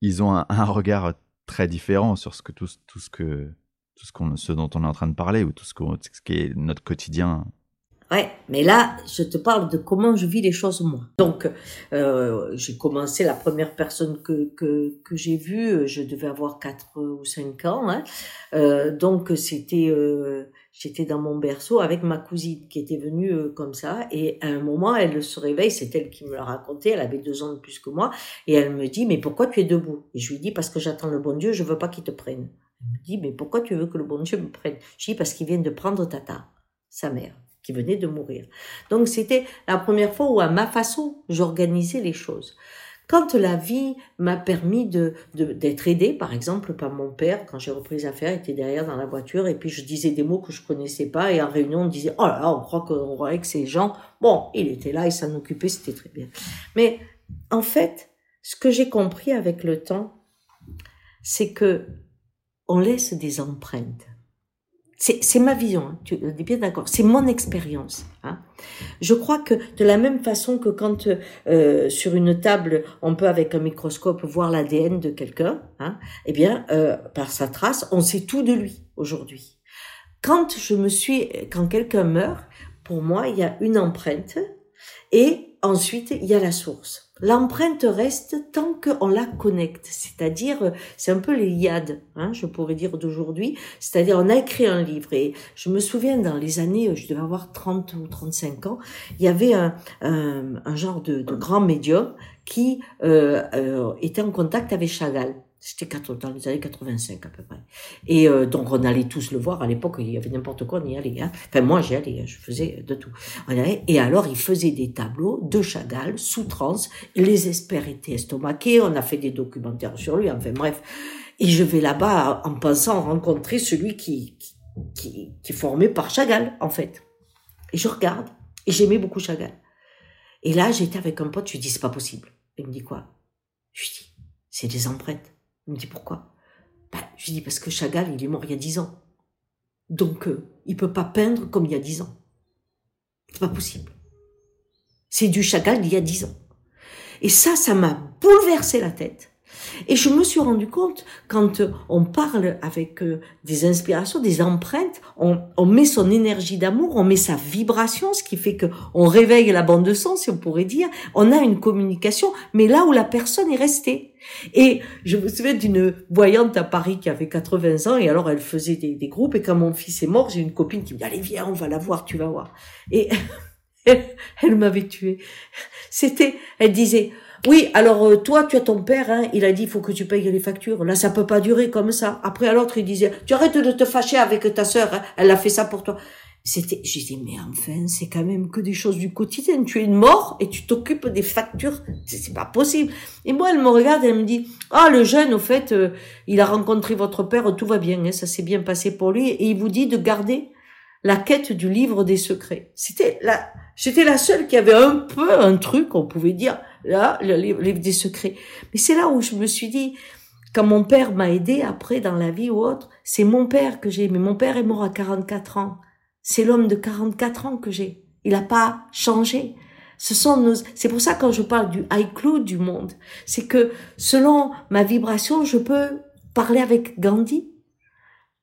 ils ont un, regard très différent sur ce que tout, tout ce que tout ce, qu'on, ce dont on est en train de parler ou tout ce, ce qui est notre quotidien Ouais, mais là, je te parle de comment je vis les choses moi. Donc, euh, j'ai commencé la première personne que que, que j'ai vue, je devais avoir 4 ou 5 ans. Hein. Euh, donc, c'était, euh, j'étais dans mon berceau avec ma cousine qui était venue euh, comme ça. Et à un moment, elle se réveille, c'est elle qui me l'a raconté. Elle avait deux ans de plus que moi, et elle me dit mais pourquoi tu es debout? Et je lui dis parce que j'attends le bon Dieu, je veux pas qu'il te prenne. Elle me dit mais pourquoi tu veux que le bon Dieu me prenne? Je dis parce qu'il vient de prendre Tata, sa mère qui venait de mourir. Donc c'était la première fois où à ma façon, j'organisais les choses. Quand la vie m'a permis de d'être aidée, par exemple par mon père, quand j'ai repris les affaires, il était derrière dans la voiture et puis je disais des mots que je connaissais pas et en réunion on disait oh là là on croit qu'on croyait que ces gens bon il était là il s'en occupait c'était très bien. Mais en fait ce que j'ai compris avec le temps c'est que on laisse des empreintes c'est ma vision, hein, tu es bien d'accord. C'est mon expérience. Hein. Je crois que de la même façon que quand euh, sur une table on peut avec un microscope voir l'ADN de quelqu'un, hein, eh bien euh, par sa trace on sait tout de lui aujourd'hui. Quand je me suis, quand quelqu'un meurt, pour moi il y a une empreinte et ensuite il y a la source. L'empreinte reste tant qu'on la connecte, c'est-à-dire c'est un peu les hein, je pourrais dire d'aujourd'hui, c'est-à-dire on a écrit un livre et je me souviens dans les années, je devais avoir 30 ou 35 ans, il y avait un, un, un genre de, de, grand médium qui euh, euh, était en contact avec Chagall. C'était dans les années 85 à peu près. Et euh, donc on allait tous le voir. À l'époque, il y avait n'importe quoi, on y allait. Hein. Enfin moi j'y allais, hein. je faisais de tout. et alors il faisait des tableaux de Chagall sous transe. Les experts étaient estomaqués. On a fait des documentaires sur lui. Enfin bref. Et je vais là-bas en pensant rencontrer celui qui, qui, qui, est formé par Chagall en fait. Et je regarde. Et j'aimais beaucoup Chagall. Et là j'étais avec un pote. Je lui dis c'est pas possible. Il me dit quoi? Je lui dis c'est des empreintes. Il me dit pourquoi? Bah, Je lui dis parce que Chagall, il est mort il y a dix ans. Donc, euh, il peut pas peindre comme il y a dix ans. C'est pas possible. C'est du Chagall d'il y a dix ans. Et ça, ça m'a bouleversé la tête. Et je me suis rendu compte, quand on parle avec euh, des inspirations, des empreintes, on, met son énergie d'amour, on met sa vibration, ce qui fait que on réveille la bande de son, si on pourrait dire. On a une communication, mais là où la personne est restée. Et je me souviens d'une voyante à Paris qui avait 80 ans, et alors elle faisait des, groupes, et quand mon fils est mort, j'ai une copine qui me dit, allez viens, on va la voir, tu vas voir. Et elle m'avait tué. C'était, elle disait, oui, alors euh, toi, tu as ton père, hein, il a dit, il faut que tu payes les factures. Là, ça peut pas durer comme ça. Après, à l'autre, il disait, tu arrêtes de te fâcher avec ta sœur, hein, elle a fait ça pour toi. C'était, j'ai dit, mais enfin, c'est quand même que des choses du quotidien. Tu es une mort et tu t'occupes des factures. C'est pas possible. Et moi, elle me regarde et elle me dit, ah, le jeune, au fait, euh, il a rencontré votre père, tout va bien, hein, ça s'est bien passé pour lui. Et il vous dit de garder la quête du livre des secrets. C'était la, j'étais la seule qui avait un peu un truc, on pouvait dire, là, le livre des secrets. Mais c'est là où je me suis dit, quand mon père m'a aidé après dans la vie ou autre, c'est mon père que j'ai. Mais mon père est mort à 44 ans. C'est l'homme de 44 ans que j'ai. Il n'a pas changé. Ce sont nos, c'est pour ça quand je parle du iCloud du monde, c'est que selon ma vibration, je peux parler avec Gandhi,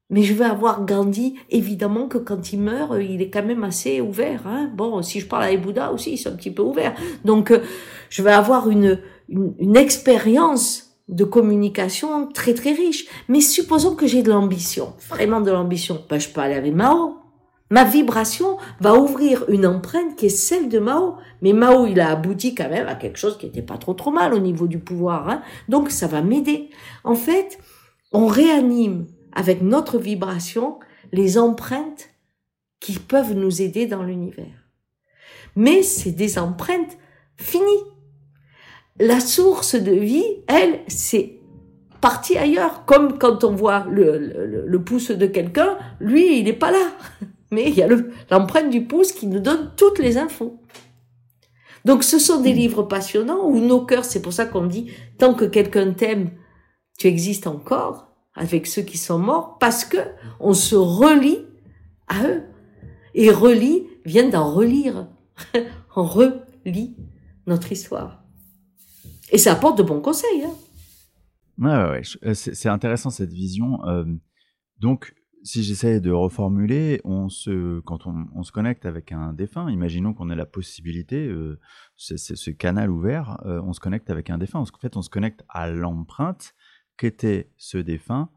mais je veux avoir Gandhi, évidemment que quand il meurt, il est quand même assez ouvert. Hein. Bon, si je parle avec Bouddha aussi, ils sont un petit peu ouverts. Donc, euh, je vais avoir une, une, une expérience de communication très très riche. Mais supposons que j'ai de l'ambition, vraiment de l'ambition. Ben, je peux aller avec Mao. Ma vibration va ouvrir une empreinte qui est celle de Mao. Mais Mao, il a abouti quand même à quelque chose qui n'était pas trop trop mal au niveau du pouvoir. Hein. Donc ça va m'aider. En fait, on réanime avec notre vibration les empreintes qui peuvent nous aider dans l'univers. Mais c'est des empreintes finies. La source de vie, elle, c'est parti ailleurs. Comme quand on voit le, le, pouce de quelqu'un, lui, il n'est pas là. Mais il y a l'empreinte du pouce qui nous donne toutes les infos. Donc ce sont des livres passionnants où nos cœurs, c'est pour ça qu'on dit, tant que quelqu'un t'aime, tu existes encore avec ceux qui sont morts parce que on se relie à eux. Et relie vient d'en relire. on relie notre histoire. Et ça apporte de bons conseils. Hein. Ouais, ouais, euh, C'est intéressant cette vision. Euh, donc, si j'essaie de reformuler, on se, quand on, se connecte avec un défunt, imaginons qu'on ait la possibilité, euh, c'est ce canal ouvert, on se connecte avec un défunt. En fait, on se connecte à l'empreinte qu'était ce défunt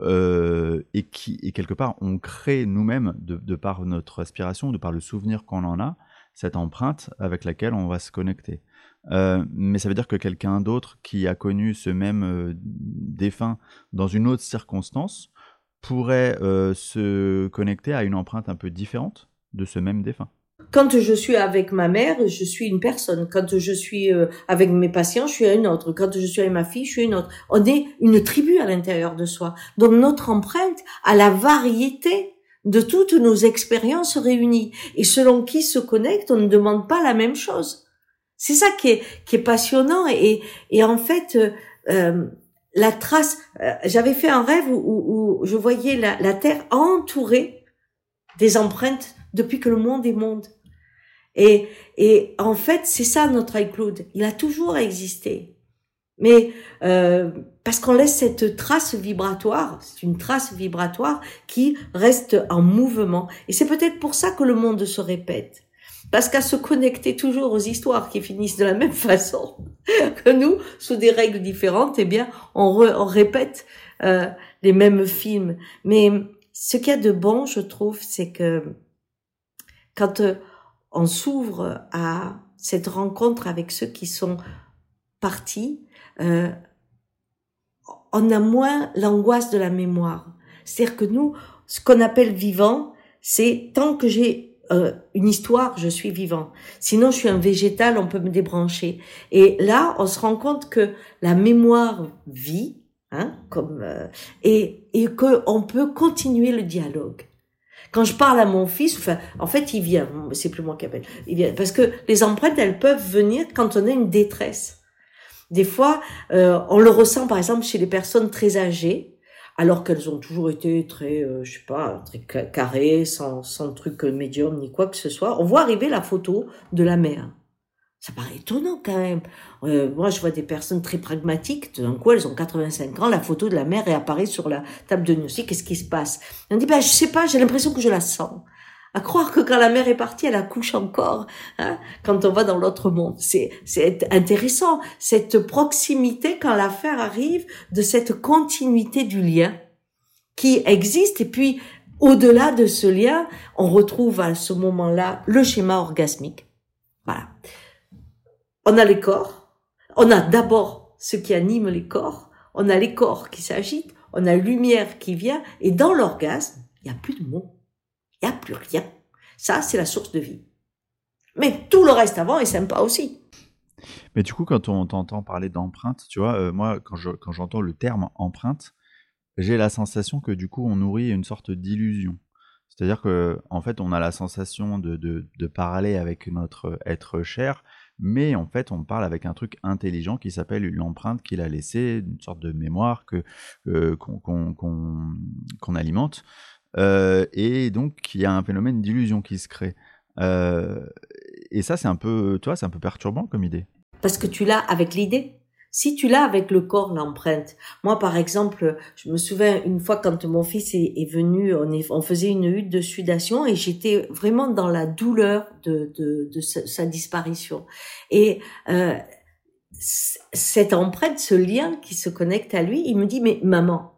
euh, et qui et quelque part on crée nous-mêmes de, par notre aspiration, de par le souvenir qu'on en a, cette empreinte avec laquelle on va se connecter. Euh, mais ça veut dire que quelqu'un d'autre qui a connu ce même euh, défunt dans une autre circonstance pourrait se connecter à une empreinte un peu différente de ce même défunt. Quand je suis avec ma mère, je suis une personne. Quand je suis euh, avec mes patients, je suis une autre. Quand je suis avec ma fille, je suis une autre. On est une tribu à l'intérieur de soi. Donc notre empreinte a la variété de toutes nos expériences réunies. Et selon qui se connecte, on ne demande pas la même chose. C'est ça qui est, qui est passionnant. Et, et en fait, euh, euh la trace, euh, j'avais fait un rêve où, je voyais la, la Terre entourée des empreintes depuis que le monde est monde. Et, et en fait, c'est ça notre iCloud. Il a toujours existé. Mais euh, parce qu'on laisse cette trace vibratoire, c'est une trace vibratoire qui reste en mouvement. Et c'est peut-être pour ça que le monde se répète. Parce qu'à se connecter toujours aux histoires qui finissent de la même façon que nous, sous des règles différentes, eh bien, on, on répète euh, les mêmes films. Mais ce qu'il y a de bon, je trouve, c'est que quand euh, on s'ouvre à cette rencontre avec ceux qui sont partis, euh, on a moins l'angoisse de la mémoire. C'est-à-dire que nous, ce qu'on appelle vivant, c'est tant que j'ai euh, une histoire, je suis vivant. Sinon, je suis un végétal, on peut me débrancher. Et là, on se rend compte que la mémoire vit, hein, comme et et que on peut continuer le dialogue. Quand je parle à mon fils, enfin, en fait, il vient. C'est plus moi qui appelle. Il vient parce que les empreintes, elles peuvent venir quand on a une détresse. Des fois, euh, on le ressent, par exemple, chez les personnes très âgées, alors qu'elles ont toujours été très, euh, je sais pas, très carrées, sans, sans truc médium ni quoi que ce soit. On voit arriver la photo de la mère. Ça paraît étonnant quand même. Euh, moi, je vois des personnes très pragmatiques. D'un coup, elles ont 85 ans. La photo de la mère est sur la table de diagnostic. Qu'est-ce qui se passe? On dit, bah, je sais pas. J'ai l'impression que je la sens. À croire que quand la mère est partie, elle accouche encore. Hein, quand on va dans l'autre monde, c'est c'est intéressant cette proximité quand l'affaire arrive de cette continuité du lien qui existe. Et puis, au-delà de ce lien, on retrouve à ce moment-là le schéma orgasmique. Voilà on a les corps, on a d'abord ce qui anime les corps, on a les corps qui s'agitent, on a lumière qui vient, et dans l'orgasme, il n'y a plus de mots, il n'y a plus rien. Ça, c'est la source de vie. Mais tout le reste avant est sympa aussi. Mais du coup, quand on t'entend parler d'empreinte, tu vois, euh, moi, quand, quand j'entends le terme empreinte, j'ai la sensation que du coup, on nourrit une sorte d'illusion. C'est-à-dire que, en fait, on a la sensation de, de, parler avec notre être cher, mais en fait on parle avec un truc intelligent qui s'appelle l'empreinte qu'il a laissée, une sorte de mémoire que euh, qu'on alimente, et donc il y a un phénomène d'illusion qui se crée. et ça, c'est un peu, toi, c'est un peu perturbant comme idée. Parce que tu l'as avec l'idée. Si tu l'as avec le corps, l'empreinte. Moi, par exemple, je me souviens une fois quand mon fils est, venu, on, faisait une hutte de sudation et j'étais vraiment dans la douleur de sa, disparition. Et euh, cette empreinte, ce lien qui se connecte à lui, il me dit, mais maman,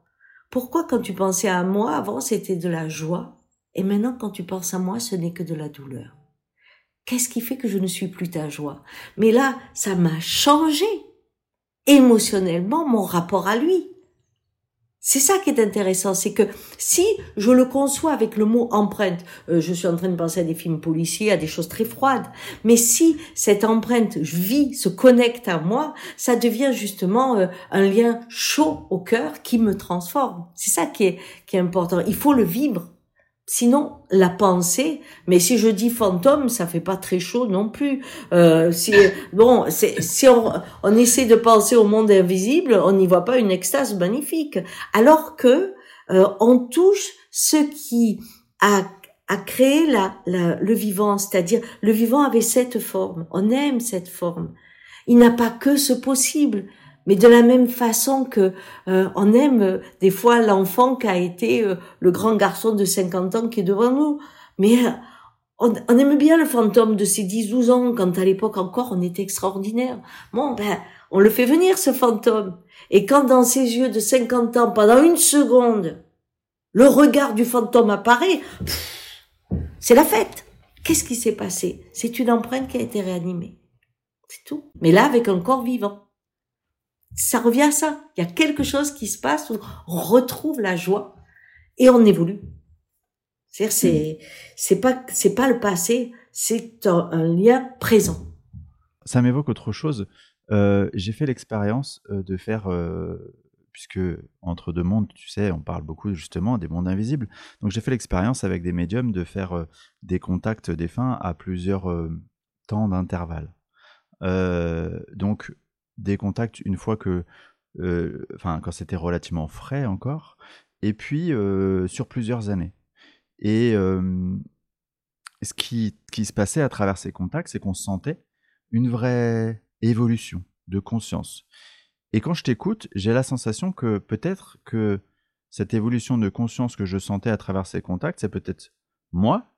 pourquoi quand tu pensais à moi avant, c'était de la joie et maintenant quand tu penses à moi, ce n'est que de la douleur? Qu'est-ce qui fait que je ne suis plus ta joie? Mais là, ça m'a changé. Émotionnellement mon rapport à lui. C'est ça qui est intéressant, c'est que si je le conçois avec le mot empreinte, euh, je suis en train de penser à des films policiers, à des choses très froides, mais si cette empreinte vit, se connecte à moi, ça devient justement euh, un lien chaud au cœur qui me transforme. C'est ça qui est, qui est important. Il faut le vivre. Sinon, la pensée, mais si je dis fantôme, ça fait pas très chaud non plus. Euh, si bon, si on, on, essaie de penser au monde invisible, on n'y voit pas une extase magnifique. Alors que euh, on touche ce qui a, a créé la, la, le vivant, c'est-à-dire le vivant avait cette forme. On aime cette forme. Il n'a pas que ce possible. Mais de la même façon que euh, on aime euh, des fois l'enfant qui a été euh, le grand garçon de 50 ans qui est devant nous, mais on, on, aime bien le fantôme de ses 10-12 ans quand à l'époque encore on était extraordinaire. Bon, ben, on le fait venir ce fantôme. Et quand dans ses yeux de 50 ans, pendant une seconde, le regard du fantôme apparaît, c'est la fête. Qu'est-ce qui s'est passé? C'est une empreinte qui a été réanimée. C'est tout. Mais là, avec un corps vivant ça revient à ça. Il y a quelque chose qui se passe où on retrouve la joie et on évolue. C'est-à-dire, c'est, c'est pas, c'est pas le passé, c'est un, lien présent. Ça m'évoque autre chose. Euh, j'ai fait l'expérience euh, de faire, euh, puisque entre deux mondes, tu sais, on parle beaucoup justement des mondes invisibles. Donc j'ai fait l'expérience avec des médiums de faire des contacts défunts à plusieurs temps d'intervalle. donc des contacts une fois que, euh, enfin, quand c'était relativement frais encore, et puis euh, sur plusieurs années. Et ce qui, qui, se passait à travers ces contacts, c'est qu'on sentait une vraie évolution de conscience. Et quand je t'écoute, j'ai la sensation que peut-être que cette évolution de conscience que je sentais à travers ces contacts, c'est peut-être moi,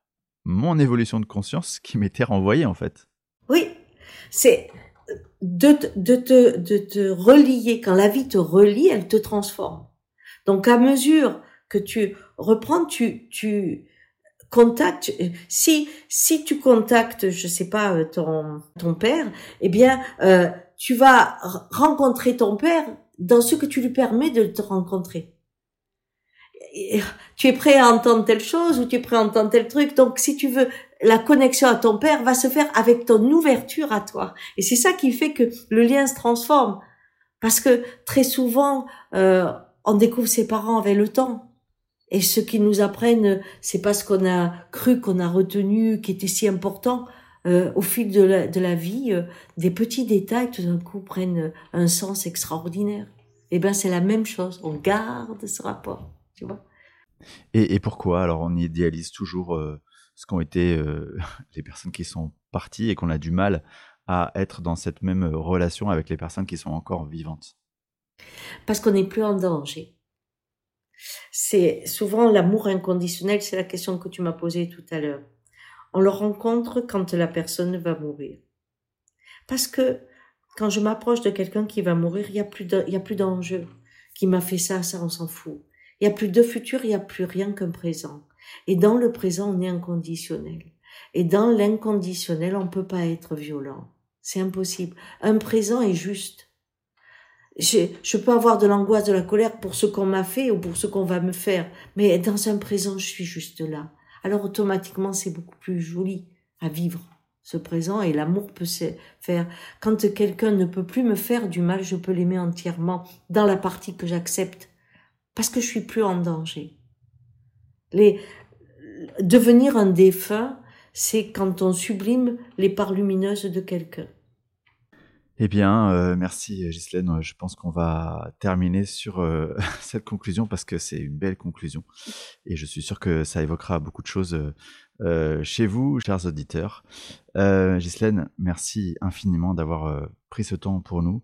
mon évolution de conscience qui m'était renvoyée en fait. Oui, c'est de, de, te, de te relier, quand la vie te relie, elle te transforme. Donc à mesure que tu reprends, tu, tu contactes, si, si tu contactes, je sais pas, euh, ton, ton père, eh bien, euh, tu vas rencontrer ton père dans ce que tu lui permets de te rencontrer tu es prêt à entendre telle chose ou tu es prêt à entendre tel truc. Donc, si tu veux, la connexion à ton père va se faire avec ton ouverture à toi. Et c'est ça qui fait que le lien se transforme. Parce que très souvent, euh, on découvre ses parents avec le temps. Et ce qu'ils nous apprennent, c'est pas ce qu'on a cru, qu'on a retenu, qui était si important. Euh, au fil de la, vie, euh, des petits détails tout d'un coup prennent un sens extraordinaire. Et eh ben c'est la même chose. On garde ce rapport, tu vois. Et, pourquoi? Alors on idéalise toujours euh, ce qu'ont été euh, les personnes qui sont parties et qu'on a du mal à être dans cette même euh, relation avec les personnes qui sont encore vivantes Parce qu'on n'est plus en danger. C'est souvent l'amour inconditionnel, c'est la question que tu m'as posée tout à l'heure. On le rencontre quand la personne va mourir. Parce que quand je m'approche de quelqu'un qui va mourir, il n'y a plus d'enjeu. Qui m'a fait ça, ça on s'en fout. Il n'y a plus de futur, il n'y a plus rien qu'un présent. Et dans le présent, on est inconditionnel. Et dans l'inconditionnel, on ne peut pas être violent. C'est impossible. Un présent est juste. Je, peux avoir de l'angoisse, de la colère pour ce qu'on m'a fait ou pour ce qu'on va me faire. Mais dans un présent, je suis juste là. Alors automatiquement, c'est beaucoup plus joli à vivre ce présent et l'amour peut se faire. Quand quelqu'un ne peut plus me faire du mal, je peux l'aimer entièrement dans la partie que j'accepte parce que je suis plus en danger. Devenir un défunt, c'est quand on sublime les parts lumineuses de quelqu'un. Eh bien, euh, merci Ghislaine. Je pense qu'on va terminer sur euh, cette conclusion parce que c'est une belle conclusion. Et je suis sûr que ça évoquera beaucoup de choses euh, chez vous, chers auditeurs. Euh, Ghislaine, merci infiniment d'avoir pris ce temps pour nous.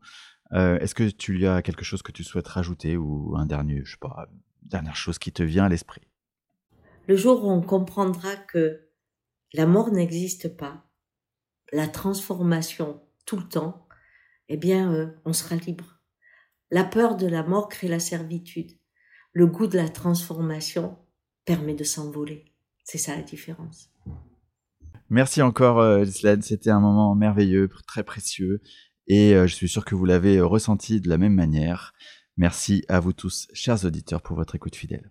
Est-ce que tu as quelque chose que tu souhaites rajouter ou un dernier, je sais pas, dernière chose qui te vient à l'esprit? Le jour où on comprendra que la mort n'existe pas, la transformation tout le temps, eh bien, euh, on sera libre. La peur de la mort crée la servitude. Le goût de la transformation permet de s'envoler. C'est ça la différence. Merci encore, euh, C'était un moment merveilleux, très précieux. Et euh, je suis sûr que vous l'avez ressenti de la même manière. Merci à vous tous, chers auditeurs, pour votre écoute fidèle.